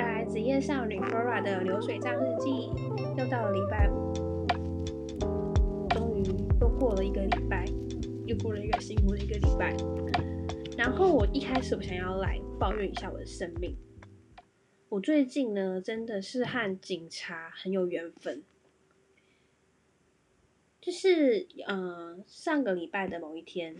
来职业少女 Flora 的流水账日记，又到了礼拜五，终于又过了一个礼拜，又过了一个辛苦的一个礼拜。然后我一开始我想要来抱怨一下我的生命，我最近呢真的是和警察很有缘分，就是呃上个礼拜的某一天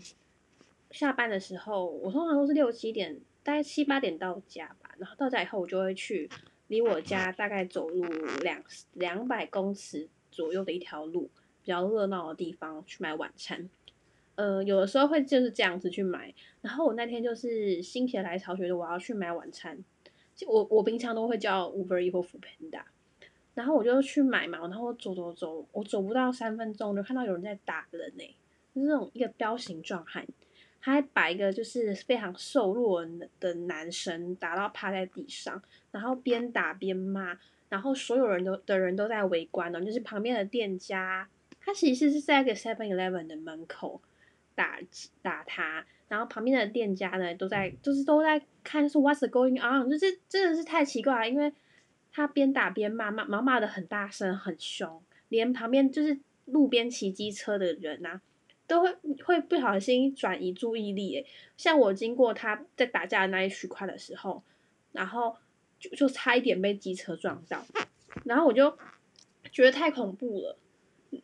下班的时候，我通常都是六七点，大概七八点到家。然后到家以后，我就会去离我家大概走路两两百公尺左右的一条路，比较热闹的地方去买晚餐。呃，有的时候会就是这样子去买。然后我那天就是心血来潮，觉得我要去买晚餐。我我平常都会叫 Uber E 或 f o o Panda，然后我就去买嘛。然后我走走走，我走不到三分钟就看到有人在打人呢、就是那种一个彪形壮汉。他还把一个就是非常瘦弱的男生打到趴在地上，然后边打边骂，然后所有人都的人都在围观呢，就是旁边的店家，他其实是在一个 Seven Eleven 的门口打打他，然后旁边的店家呢都在就是都在看是 What's going on，就是真的是太奇怪了，因为他边打边骂骂骂骂的很大声很凶，连旁边就是路边骑机车的人呐、都会会不小心转移注意力，诶，像我经过他在打架的那一区块的时候，然后就就差一点被机车撞到，然后我就觉得太恐怖了，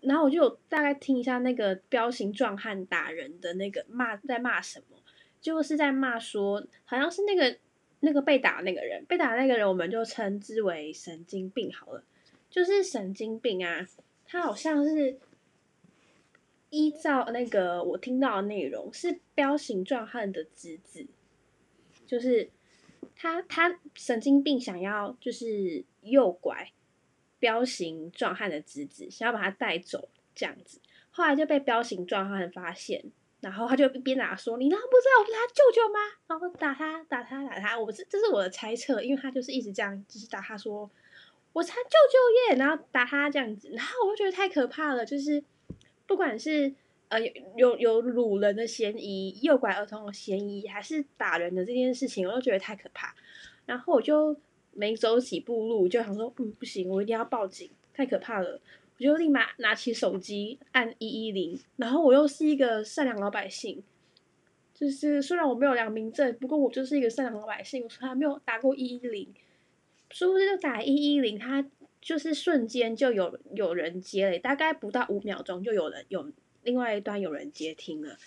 然后我就大概听一下那个彪形壮汉打人的那个骂在骂什么，就是在骂说好像是那个那个被打那个人，被打那个人我们就称之为神经病好了，就是神经病啊，他好像是。依照那个我听到的内容，是彪形壮汉的侄子，就是他他神经病想要就是诱拐彪形壮汉的侄子，想要把他带走这样子，后来就被彪形壮汉发现，然后他就一边打说：“你难道不知道我是他舅舅吗？”然后打他打他打他，我是这是我的猜测，因为他就是一直这样，就是打他说：“我是舅舅耶！”然后打他这样子，然后我就觉得太可怕了，就是。不管是呃有有有掳人的嫌疑、诱拐儿童的嫌疑，还是打人的这件事情，我都觉得太可怕。然后我就没走几步路，就想说，嗯，不行，我一定要报警，太可怕了。我就立马拿起手机按一一零，然后我又是一个善良老百姓，就是虽然我没有良民证，不过我就是一个善良老百姓，我从来没有打过一一零，殊不知就打一一零，他。就是瞬间就有有人接了，大概不到五秒钟就有人有另外一端有人接听了，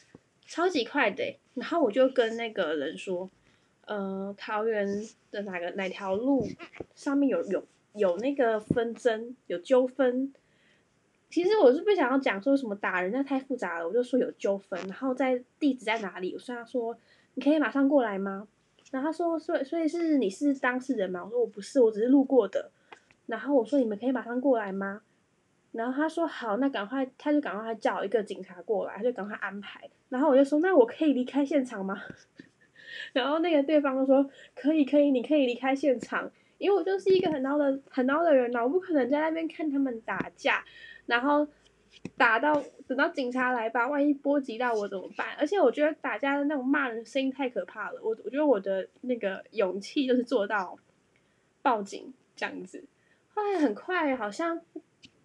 超级快的。然后我就跟那个人说，呃，桃园的哪个哪条路上面有有有那个纷争有纠纷。其实我是不想要讲说什么打人，那太复杂了，我就说有纠纷，然后在地址在哪里？我虽然说你可以马上过来吗？然后他说，所以所以是你是当事人吗？我说我不是，我只是路过的。然后我说你们可以马上过来吗？然后他说好，那赶快，他就赶快叫一个警察过来，他就赶快安排。然后我就说那我可以离开现场吗？然后那个对方就说可以可以，你可以离开现场，因为我就是一个很孬的很孬的人呐，我不可能在那边看他们打架，然后打到等到警察来吧，万一波及到我怎么办？而且我觉得打架的那种骂人声音太可怕了，我我觉得我的那个勇气就是做到报警这样子。后来很快，好像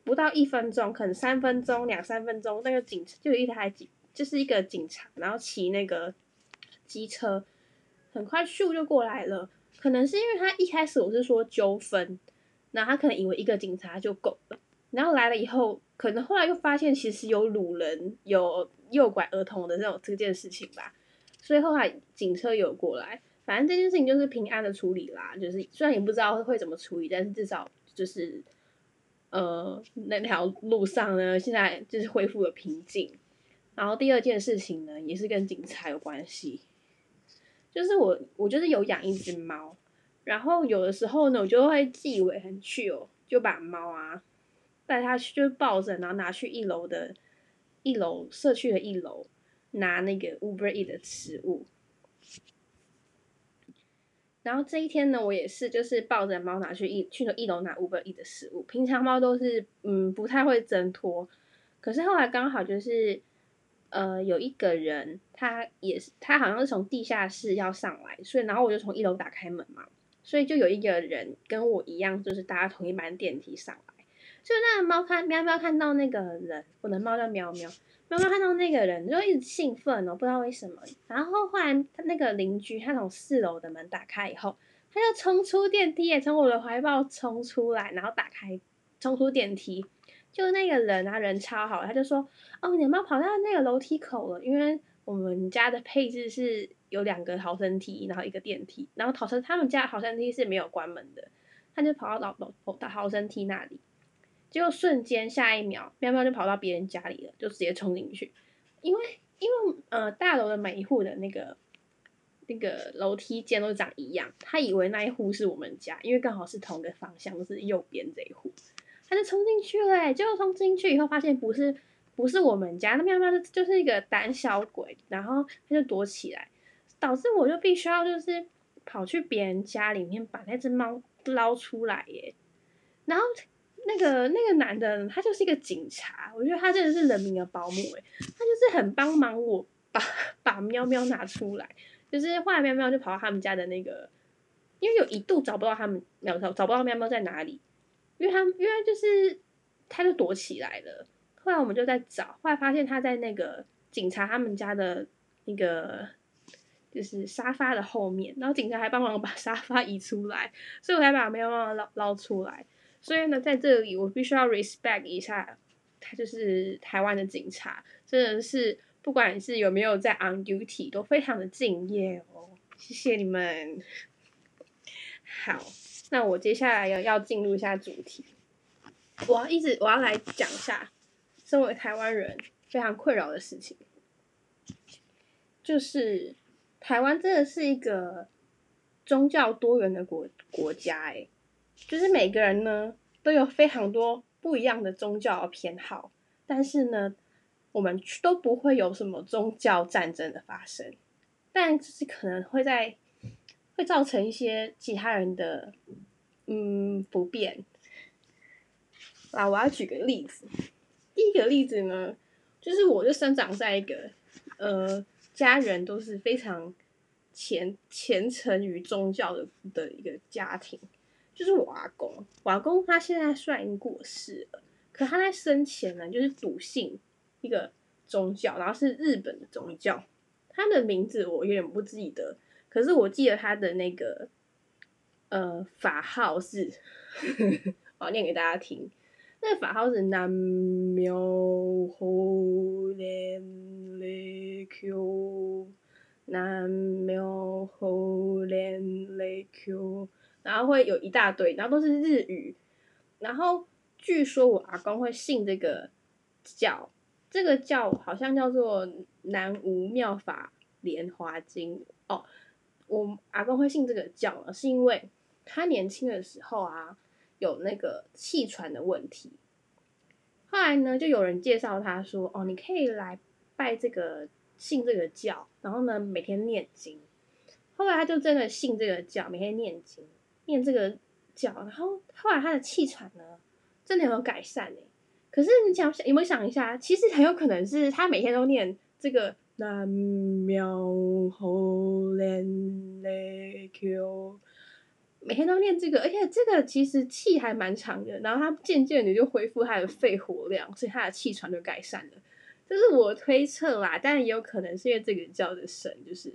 不到一分钟，可能三分钟、两三分钟，那个警就有一台警，就是一个警察，然后骑那个机车，很快咻就过来了。可能是因为他一开始我是说纠纷，然后他可能以为一个警察就够了，然后来了以后，可能后来又发现其实有掳人、有诱拐儿童的这种这件事情吧，所以后来警车有过来。反正这件事情就是平安的处理啦，就是虽然也不知道会怎么处理，但是至少。就是，呃，那条路上呢，现在就是恢复了平静。然后第二件事情呢，也是跟警察有关系，就是我我就是有养一只猫，然后有的时候呢，我就会自以为很 chill，就把猫啊带它去，就抱着，然后拿去一楼的，一楼社区的一楼拿那个 Uber E 的食物。然后这一天呢，我也是就是抱着猫拿去一去了一楼拿 Uber E 的食物。平常猫都是嗯不太会挣脱，可是后来刚好就是呃有一个人他也是他好像是从地下室要上来，所以然后我就从一楼打开门嘛，所以就有一个人跟我一样，就是搭同一班电梯上来。就那个猫看喵喵看到那个人，我的猫叫喵喵，喵喵看到那个人就一直兴奋哦，不知道为什么。然后后来他那个邻居他从四楼的门打开以后，他就冲出电梯，也从我的怀抱冲出来，然后打开冲出电梯。就那个人啊，人超好，他就说：“哦，你的猫跑到那个楼梯口了，因为我们家的配置是有两个逃生梯，然后一个电梯，然后逃生他们家逃生梯是没有关门的，他就跑到楼楼逃生梯那里。”结果瞬间，下一秒，喵喵就跑到别人家里了，就直接冲进去。因为，因为，呃，大楼的每一户的那个那个楼梯间都长一样，他以为那一户是我们家，因为刚好是同个方向，是右边这一户，他就冲进去了。结果冲进去以后，发现不是不是我们家，那喵喵就就是一个胆小鬼，然后他就躲起来，导致我就必须要就是跑去别人家里面把那只猫捞出来耶，然后。那个那个男的，他就是一个警察，我觉得他真的是人民的保姆诶，他就是很帮忙我把把喵喵拿出来，就是后来喵喵就跑到他们家的那个，因为有一度找不到他们喵找找不到喵喵在哪里，因为他因为就是他就躲起来了，后来我们就在找，后来发现他在那个警察他们家的那个就是沙发的后面，然后警察还帮忙把沙发移出来，所以我才把喵喵捞捞出来。所以呢，在这里我必须要 respect 一下，他就是台湾的警察，真的是不管是有没有在 on duty，都非常的敬业哦，谢谢你们。好，那我接下来要要进入一下主题，我要一直我要来讲一下，身为台湾人非常困扰的事情，就是台湾真的是一个宗教多元的国国家，哎。就是每个人呢都有非常多不一样的宗教偏好，但是呢，我们都不会有什么宗教战争的发生，但就是可能会在会造成一些其他人的嗯不便。啊，我要举个例子，第一个例子呢，就是我就生长在一个呃家人都是非常虔虔诚于宗教的的一个家庭。就是我阿公，我阿公他现在虽然已经过世了，可他在生前呢，就是笃信一个宗教，然后是日本的宗教。他的名字我有点不记得，可是我记得他的那个呃法号是，我念给大家听。那个法号是南无后连雷 Q，南无后连雷 Q。然后会有一大堆，然后都是日语。然后据说我阿公会信这个教，这个教好像叫做南无妙法莲华经哦。我阿公会信这个教呢，是因为他年轻的时候啊有那个气喘的问题。后来呢，就有人介绍他说：“哦，你可以来拜这个信这个教，然后呢每天念经。”后来他就真的信这个教，每天念经。念这个教，然后后来他的气喘呢，真的有改善呢。可是你想想，有没有想一下，其实很有可能是他每天都念这个南无后莲雷 Q，每天都念这个，而且这个其实气还蛮长的，然后他渐渐的就恢复他的肺活量，所以他的气喘就改善了。这是我推测啦，但也有可能是因为这个教的神就是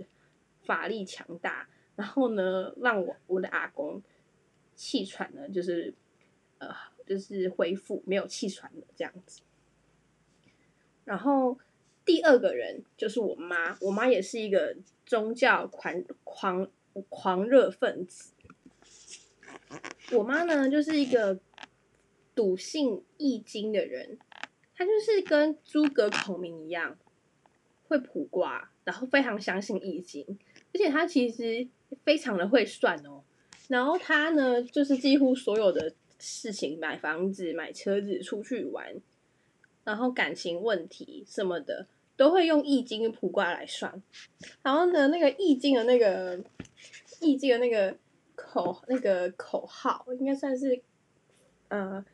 法力强大。然后呢，让我我的阿公气喘呢，就是呃，就是恢复没有气喘了这样子。然后第二个人就是我妈，我妈也是一个宗教狂狂狂热分子。我妈呢，就是一个笃信易经的人，她就是跟诸葛孔明一样，会卜卦，然后非常相信易经，而且她其实。非常的会算哦，然后他呢，就是几乎所有的事情，买房子、买车子、出去玩，然后感情问题什么的，都会用易经卜卦来算。然后呢，那个易经的那个易经的那个口那个口号，应该算是呃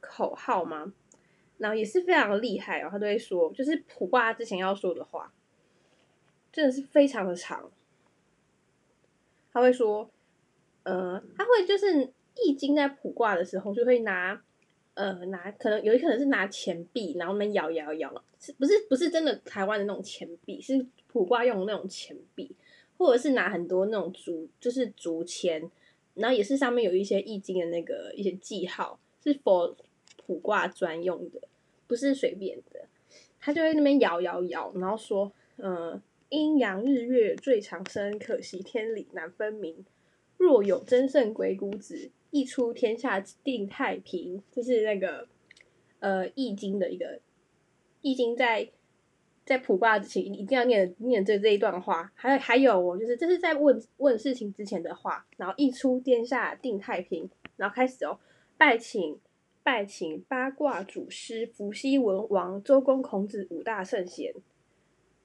口号吗？然后也是非常厉害哦，他都会说，就是卜卦之前要说的话，真的是非常的长。他会说：“呃，他会就是易经在卜卦的时候就会拿呃拿可能有一可能是拿钱币，然后那摇摇摇，是不是不是真的台湾的那种钱币，是卜卦用的那种钱币，或者是拿很多那种竹就是竹签，然后也是上面有一些易经的那个一些记号，是否卜卦专用的，不是随便的。他就在那边摇摇摇，然后说，嗯，阴阳日月最长生，可惜天理难分明。若有真圣鬼谷子，一出天下定太平。就是那个呃《易经》的一个《易经》在在卜卦之前一定要念念这这一段话。还有还有我，就是这是在问问事情之前的话。然后一出天下定太平，然后开始哦，拜请。拜请八卦祖师伏羲、文王、周公、孔子五大圣贤，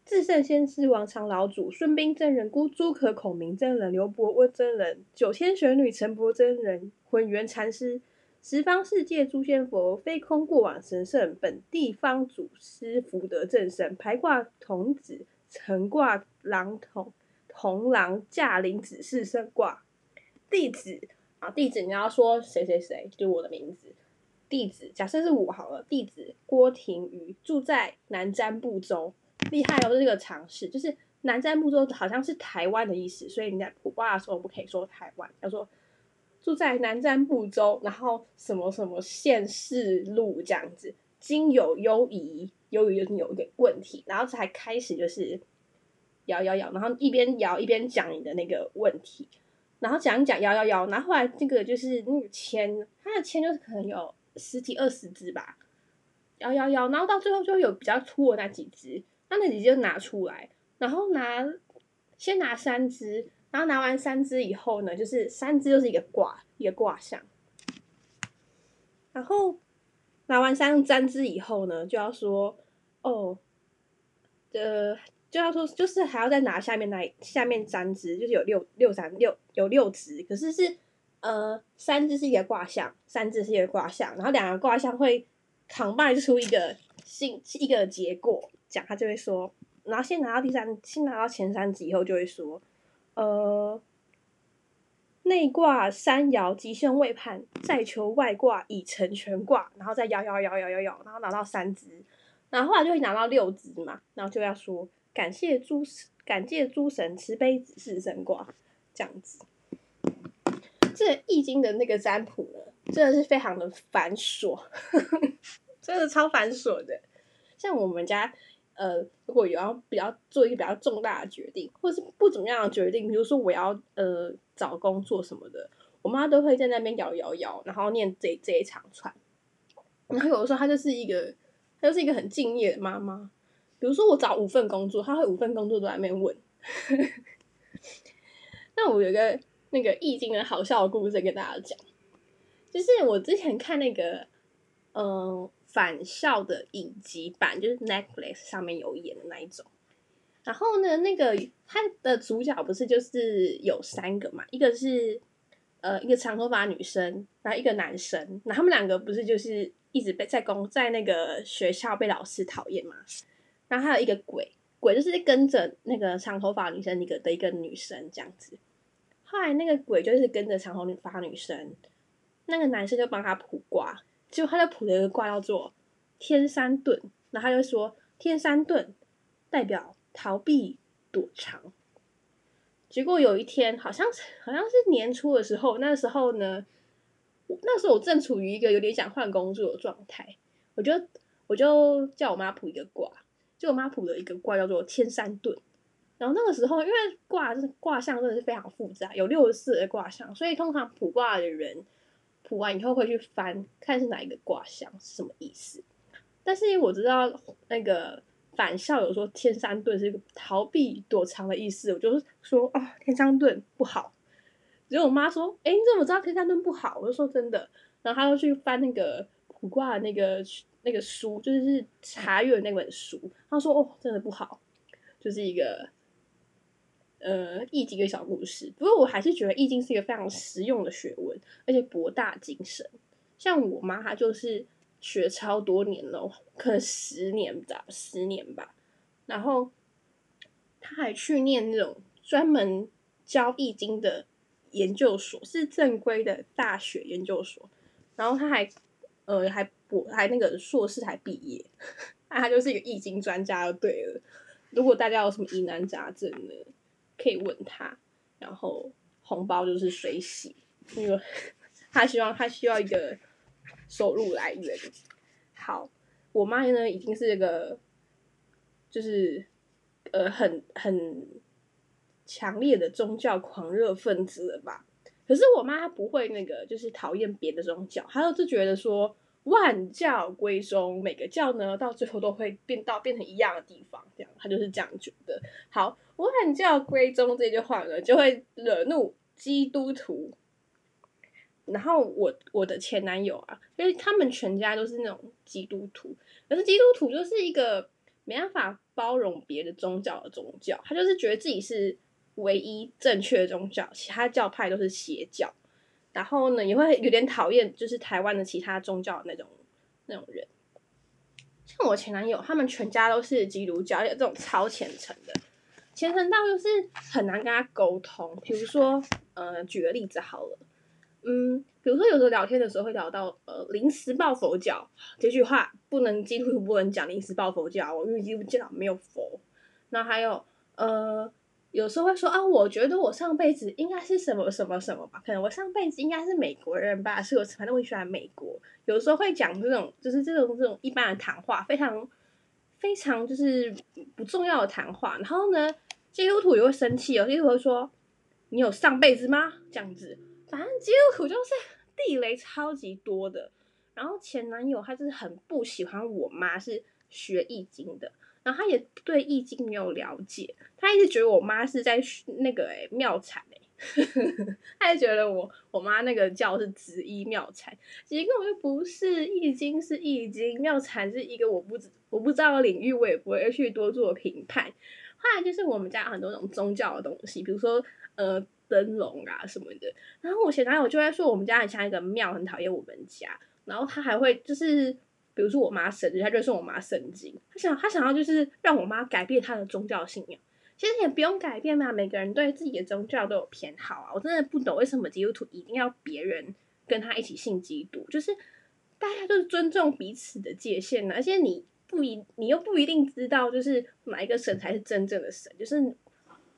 至圣先师王常老祖、孙膑真人、姑朱可、孔明真人、刘伯温真人、九天玄女陈伯真人、混元禅师、十方世界诸仙佛、飞空过往神圣、本地方祖师福德正神、排挂童子、成挂郎童、童郎驾临子世生卦弟子啊，弟子你要说谁谁谁，就我的名字。弟子，假设是我好了。弟子郭廷瑜住在南瞻部洲，厉害哦！这个尝试就是南瞻部洲好像是台湾的意思，所以你在普卦的时候不可以说台湾，要说住在南瞻部洲，然后什么什么县市路这样子。今有忧疑，忧疑就是有一个问题，然后才开始就是摇摇摇，然后一边摇一边讲你的那个问题，然后讲讲摇摇摇，然后后来这个就是那个签，它的签就是可能有。十几二十只吧，摇摇摇，然后到最后就有比较粗的那几只，那那几只就拿出来，然后拿先拿三只，然后拿完三只以后呢，就是三只就是一个卦一个卦象，然后拿完三三只以后呢，就要说哦，呃，就要说就是还要再拿下面那下面三只，就是有六六三六有六只，可是是。呃，三只是一个卦象，三只是一个卦象，然后两个卦象会 combine 出一个新一个结果，讲他就会说，然后先拿到第三，先拿到前三集以后就会说，呃，内卦三爻吉凶未判，再求外卦已成全卦，然后再摇摇摇摇摇摇，然后拿到三只，然后后来就会拿到六只嘛，然后就要说感谢诸感谢诸神慈悲指示神卦，这样子。这易经的那个占卜呢，真的是非常的繁琐，真的超繁琐的。像我们家，呃，如果有要比较做一个比较重大的决定，或者是不怎么样的决定，比如说我要呃找工作什么的，我妈都会在那边摇摇摇，然后念这这一长串。然后有的时候她就是一个，她就是一个很敬业的妈妈。比如说我找五份工作，她会五份工作都在那边问。那我有个。那个易经的好笑的故事跟大家讲，就是我之前看那个嗯返校的影集版，就是 Netflix 上面有演的那一种。然后呢，那个他的主角不是就是有三个嘛？一个是呃一个长头发女生，然后一个男生，然后他们两个不是就是一直被在公在那个学校被老师讨厌嘛？然后还有一个鬼，鬼就是跟着那个长头发女生一个的一个女生这样子。后来那个鬼就是跟着长头发女生，那个男生就帮他卜卦，结果他就卜了一个卦叫做天山遁，然后他就说天山遁代表逃避躲藏。结果有一天，好像是好像是年初的时候，那时候呢，那时候我正处于一个有点想换工作的状态，我就我就叫我妈卜一个卦，就我妈卜了一个卦叫做天山遁。然后那个时候，因为卦是卦象，真的是非常复杂，有六十四个卦象，所以通常卜卦的人卜完以后会去翻，看是哪一个卦象是什么意思。但是因为我知道那个返校有说天山遁是一个逃避躲藏的意思，我就是说啊，天山遁不好。结果我妈说，哎，你怎么知道天山遁不好？我就说真的。然后她就去翻那个卜卦那个那个书，就是查阅那本书。她说，哦，真的不好，就是一个。呃，易经的小故事，不过我还是觉得易经是一个非常实用的学问，而且博大精深。像我妈，她就是学超多年了，可能十年吧，十年吧。然后她还去念那种专门教易经的研究所，是正规的大学研究所，然后他还呃还博还那个硕士还毕业，那他就是一个易经专家就对了。如果大家有什么疑难杂症呢，可以问他，然后红包就是水洗，因为他希望他需要一个收入来源。好，我妈呢已经是一个就是呃很很强烈的宗教狂热分子了吧？可是我妈她不会那个，就是讨厌别的宗教，她就觉得说万教归宗，每个教呢到最后都会变到变成一样的地方，这样他就是这样觉得。好，万教归宗这句话呢，就会惹怒基督徒。然后我我的前男友啊，因为他们全家都是那种基督徒，可是基督徒就是一个没办法包容别的宗教的宗教，他就是觉得自己是唯一正确的宗教，其他教派都是邪教。然后呢，也会有点讨厌就是台湾的其他宗教那种那种人。像我前男友，他们全家都是基督教，有这种超虔诚的，虔诚到就是很难跟他沟通。比如说，呃，举个例子好了。嗯，比如说有时候聊天的时候会聊到呃临时抱佛脚这句话，不能基督徒不能讲临时抱佛脚哦，因为基督教没有佛。那还有呃有时候会说啊，我觉得我上辈子应该是什么什么什么吧，可能我上辈子应该是美国人吧，是我反正我喜欢美国。有时候会讲这种就是这种这种一般的谈话，非常非常就是不重要的谈话。然后呢，基督徒也会生气哦，基督徒会说你有上辈子吗？这样子。反正基督徒就是地雷超级多的，然后前男友他就是很不喜欢我妈是学易经的，然后他也对易经没有了解，他一直觉得我妈是在那个诶妙产诶，他就觉得我我妈那个教是紫衣妙产，其实根本就不是易经是易经，妙产是一个我不知我不知道的领域，我也不会去多做评判。后来就是我们家很多种宗教的东西，比如说呃。灯笼啊什么的，然后我前男友就会说我们家很像一个庙，很讨厌我们家。然后他还会就是，比如说我妈生日，他就送我妈圣经。他想他想要就是让我妈改变她的宗教信仰。其实也不用改变嘛，每个人对自己的宗教都有偏好啊。我真的不懂为什么基督徒一定要别人跟他一起信基督，就是大家就是尊重彼此的界限呢。而且你不一，你又不一定知道就是哪一个神才是真正的神，就是。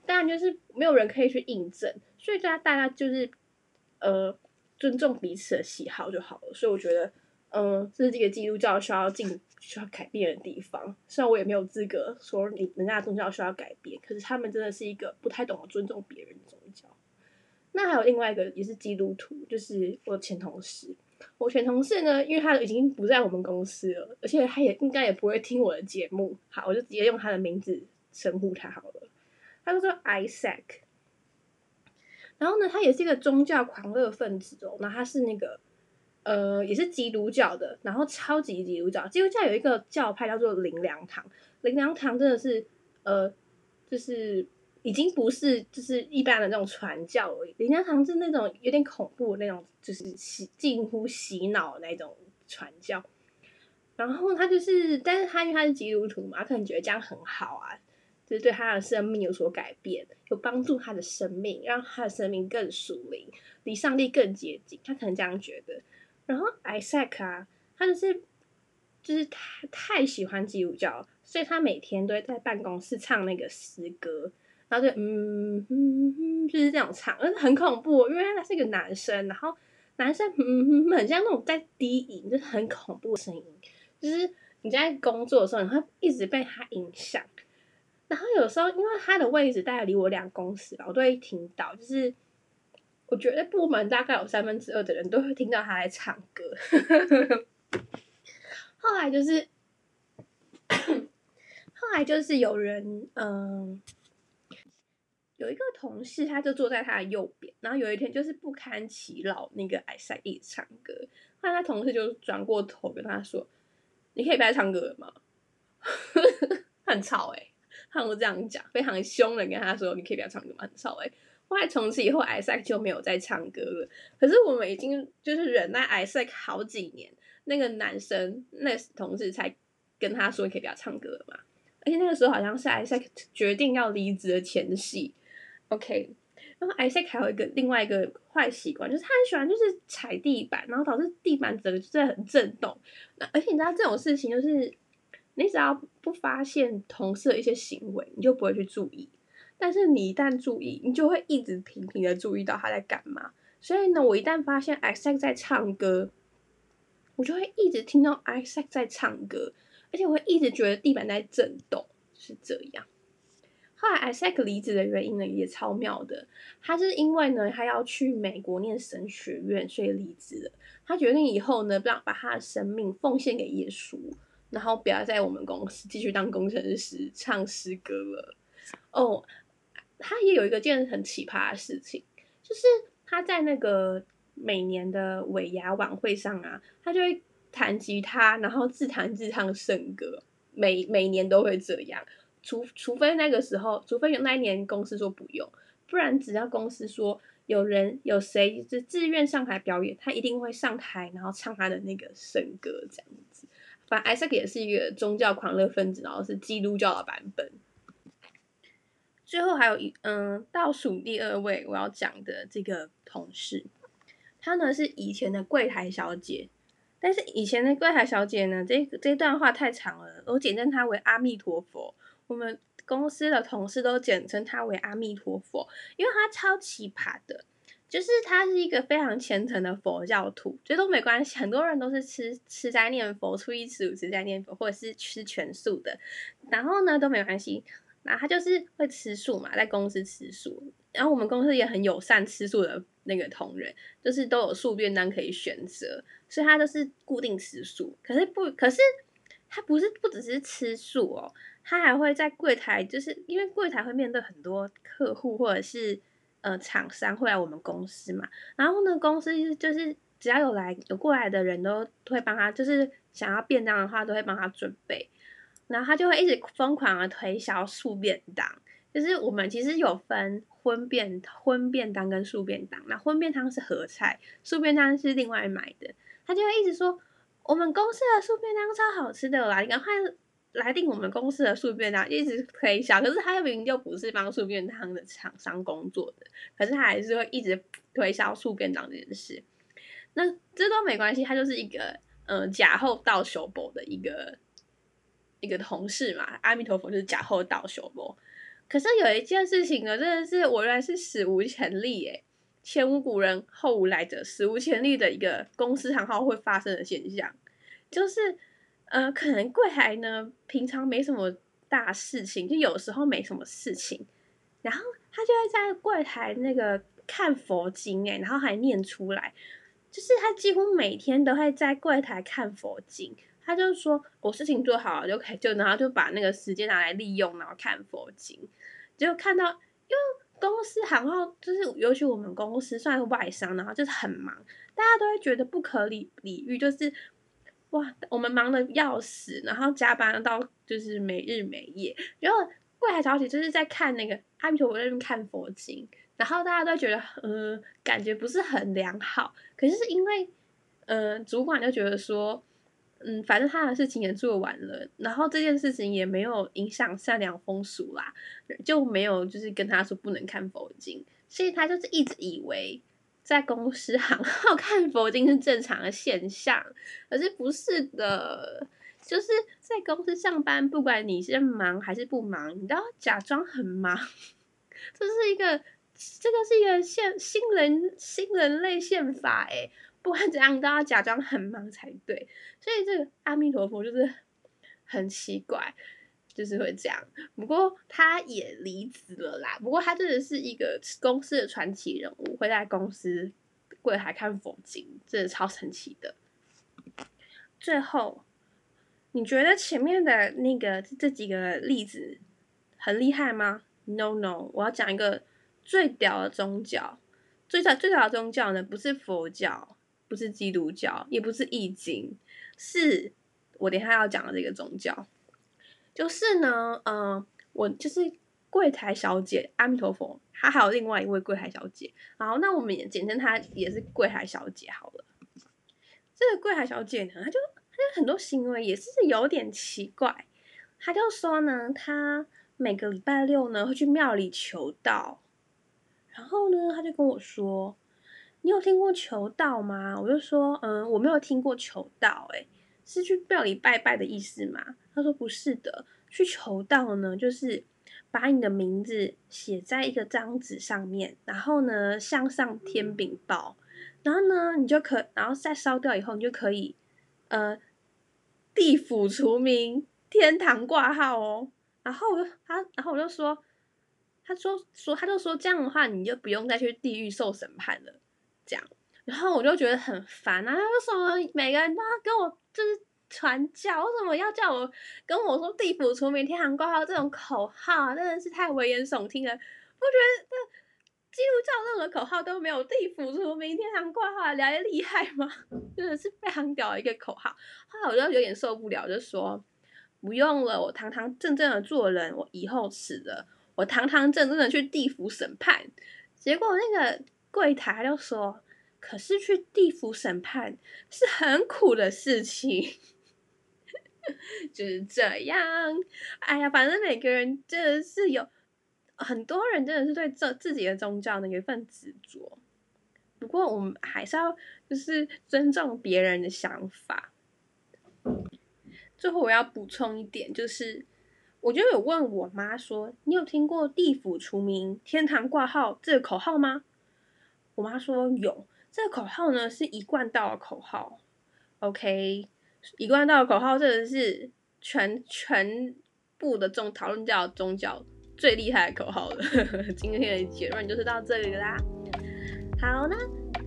当然，就是没有人可以去印证，所以大家大家就是呃尊重彼此的喜好就好了。所以我觉得，嗯，这是这个基督教需要进需要改变的地方。虽然我也没有资格说你人家宗教需要改变，可是他们真的是一个不太懂得尊重别人的宗教。那还有另外一个也是基督徒，就是我前同事。我前同事呢，因为他已经不在我们公司了，而且他也应该也不会听我的节目。好，我就直接用他的名字称呼他好了。他就说 Isaac，然后呢，他也是一个宗教狂热分子哦。那他是那个呃，也是基督教的，然后超级基督教。基督教有一个教派叫做灵粮堂，灵粮堂真的是呃，就是已经不是就是一般的那种传教而已。灵粮堂是那种有点恐怖的那种，就是洗近乎洗脑那种传教。然后他就是，但是他因为他是基督徒嘛，他可能觉得这样很好啊。就是对他的生命有所改变，有帮助他的生命，让他的生命更属灵，离上帝更接近。他可能这样觉得。然后艾塞克啊，他就是就是他太喜欢基督教，所以他每天都会在办公室唱那个诗歌，然后就嗯嗯嗯，就是这样唱，而且很恐怖，因为他是一个男生，然后男生嗯很像那种在低吟，就是很恐怖的声音，就是你在工作的时候，你会一直被他影响。然后有时候，因为他的位置大概离我两公尺吧，我都会听到。就是我觉得部门大概有三分之二的人都会听到他在唱歌。后来就是，后来就是有人，嗯，有一个同事，他就坐在他的右边。然后有一天就是不堪其扰，那个矮塞一直唱歌。后来他同事就转过头跟他说：“你可以不要唱歌了吗？” 很吵哎。看我这样讲，非常凶的跟他说：“你可以不要唱歌吗？”很吵哎。后来从此以后，艾塞克就没有再唱歌了。可是我们已经就是忍耐艾塞克好几年，那个男生那同事才跟他说：“可以不要唱歌了嘛。”而且那个时候好像是艾塞克决定要离职的前夕。OK，然后 Isaac 还有一个另外一个坏习惯，就是他很喜欢就是踩地板，然后导致地板整个就是很震动。那而且你知道这种事情，就是你只要不发现同事的一些行为，你就不会去注意。但是你一旦注意，你就会一直频频的注意到他在干嘛。所以呢，我一旦发现 Isaac 在唱歌，我就会一直听到 Isaac 在唱歌，而且我会一直觉得地板在震动，是这样。后来 Isaac 离职的原因呢，也超妙的。他是因为呢，他要去美国念神学院，所以离职了。他决定以后呢，不要把他的生命奉献给耶稣，然后不要在我们公司继续当工程师、唱诗歌了。哦，他也有一个件很奇葩的事情，就是他在那个每年的尾牙晚会上啊，他就会弹吉他，然后自弹自唱圣歌，每每年都会这样。除除非那个时候，除非有那一年公司说不用，不然只要公司说有人有谁就自愿上台表演，他一定会上台，然后唱他的那个圣歌这样子。反正 Isaac 也是一个宗教狂热分子，然后是基督教的版本。最后还有一嗯，倒数第二位我要讲的这个同事，她呢是以前的柜台小姐，但是以前的柜台小姐呢，这这段话太长了，我简称她为阿弥陀佛。我们公司的同事都简称她为阿弥陀佛，因为她超奇葩的，就是他是一个非常虔诚的佛教徒，这都没关系。很多人都是吃吃斋念佛，初一十五吃斋念佛，或者是吃全素的，然后呢都没关系。那他就是会吃素嘛，在公司吃素，然后我们公司也很友善吃素的那个同仁，就是都有素便当可以选择，所以他就是固定吃素。可是不，可是他不是不只是吃素哦。他还会在柜台，就是因为柜台会面对很多客户或者是呃厂商会来我们公司嘛，然后呢，公司就是只要有来有过来的人都会帮他，就是想要便当的话都会帮他准备，然后他就会一直疯狂的推销素便当，就是我们其实有分荤便荤便当跟素便当，那荤便当是合菜，素便当是另外买的，他就会一直说我们公司的素便当超好吃的啦，你赶快。来订我们公司的素便当，一直推销，可是他又明明就不是帮素便当的厂商工作的，可是他还是会一直推销素便当这件事。那这都没关系，他就是一个嗯假后道修博的一个一个同事嘛。阿弥陀佛就是假后道修博。可是有一件事情呢，真的是我原来是史无前例诶，前无古人后无来者，史无前例的一个公司行号会发生的现象，就是。呃，可能柜台呢，平常没什么大事情，就有时候没什么事情，然后他就会在柜台那个看佛经，哎，然后还念出来，就是他几乎每天都会在柜台看佛经，他就说我事情做好了就可以，就然后就把那个时间拿来利用，然后看佛经，结果看到，因为公司行号就是，尤其我们公司算是外商，然后就是很忙，大家都会觉得不可理理喻，就是。哇，我们忙的要死，然后加班到就是没日没夜。然后柜台小姐就是在看那个阿弥陀佛那边看佛经，然后大家都觉得，嗯，感觉不是很良好。可是是因为，呃，主管就觉得说，嗯，反正他的事情也做完了，然后这件事情也没有影响善良风俗啦，就没有就是跟他说不能看佛经，所以他就是一直以为。在公司行号 看佛经是正常的现象，可是不是的，就是在公司上班，不管你是忙还是不忙，你都要假装很忙。这是一个，这个是一个现新人新人类宪法诶，不管怎样都要假装很忙才对。所以这个阿弥陀佛就是很奇怪。就是会这样，不过他也离职了啦。不过他真的是一个公司的传奇人物，会在公司柜台看佛经，真的超神奇的。最后，你觉得前面的那个这几个例子很厉害吗？No No，我要讲一个最屌的宗教，最屌最屌的宗教呢，不是佛教，不是基督教，也不是易经，是我等下要讲的这个宗教。就是呢，嗯，我就是柜台小姐，阿弥陀佛，她还有另外一位柜台小姐，好，那我们也简称她也是柜台小姐好了。这个柜台小姐呢，她就她就很多行为也是有点奇怪，她就说呢，她每个礼拜六呢会去庙里求道，然后呢，她就跟我说：“你有听过求道吗？”我就说：“嗯，我没有听过求道，诶，是去庙里拜拜的意思吗？”他说：“不是的，去求道呢，就是把你的名字写在一个张纸上面，然后呢，向上天禀报，然后呢，你就可，然后再烧掉以后，你就可以，呃，地府除名，天堂挂号哦。”然后我就他，然后我就说，他说说他就说这样的话，你就不用再去地狱受审判了，讲。然后我就觉得很烦啊，为什么每个人都要跟我就是传教？为什么要叫我跟我说地府除名、天堂挂号这种口号？真的是太危言耸听了。我觉得基督教任何口号都没有地府除名、天堂挂号来的厉害吗？真的是非常屌的一个口号。后来我就有点受不了，就说。不用了，我堂堂正正的做人，我以后死了，我堂堂正正的去地府审判。结果那个柜台就说：“可是去地府审判是很苦的事情。”就是这样。哎呀，反正每个人真的是有很多人真的是对这自己的宗教呢有一份执着。不过我们还是要就是尊重别人的想法。最后我要补充一点，就是我就有问我妈说：“你有听过地府除名、天堂挂号这个口号吗？”我妈说有。这个口号呢是一贯道的口号。OK，一贯道的口号，这个是全全部的宗讨论教宗教最厉害的口号了。今天的结论就是到这里啦。好，那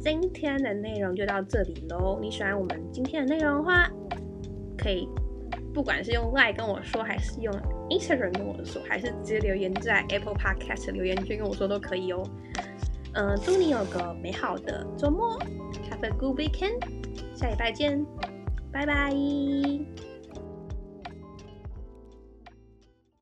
今天的内容就到这里喽。你喜欢我们今天的内容的话，可以。不管是用 Line 跟我说，还是用 Instagram 跟我说，还是直接留言在 Apple Podcast 留言区跟我说都可以哦。嗯，祝你有个美好的周末，Have a good weekend，下礼拜见，拜拜。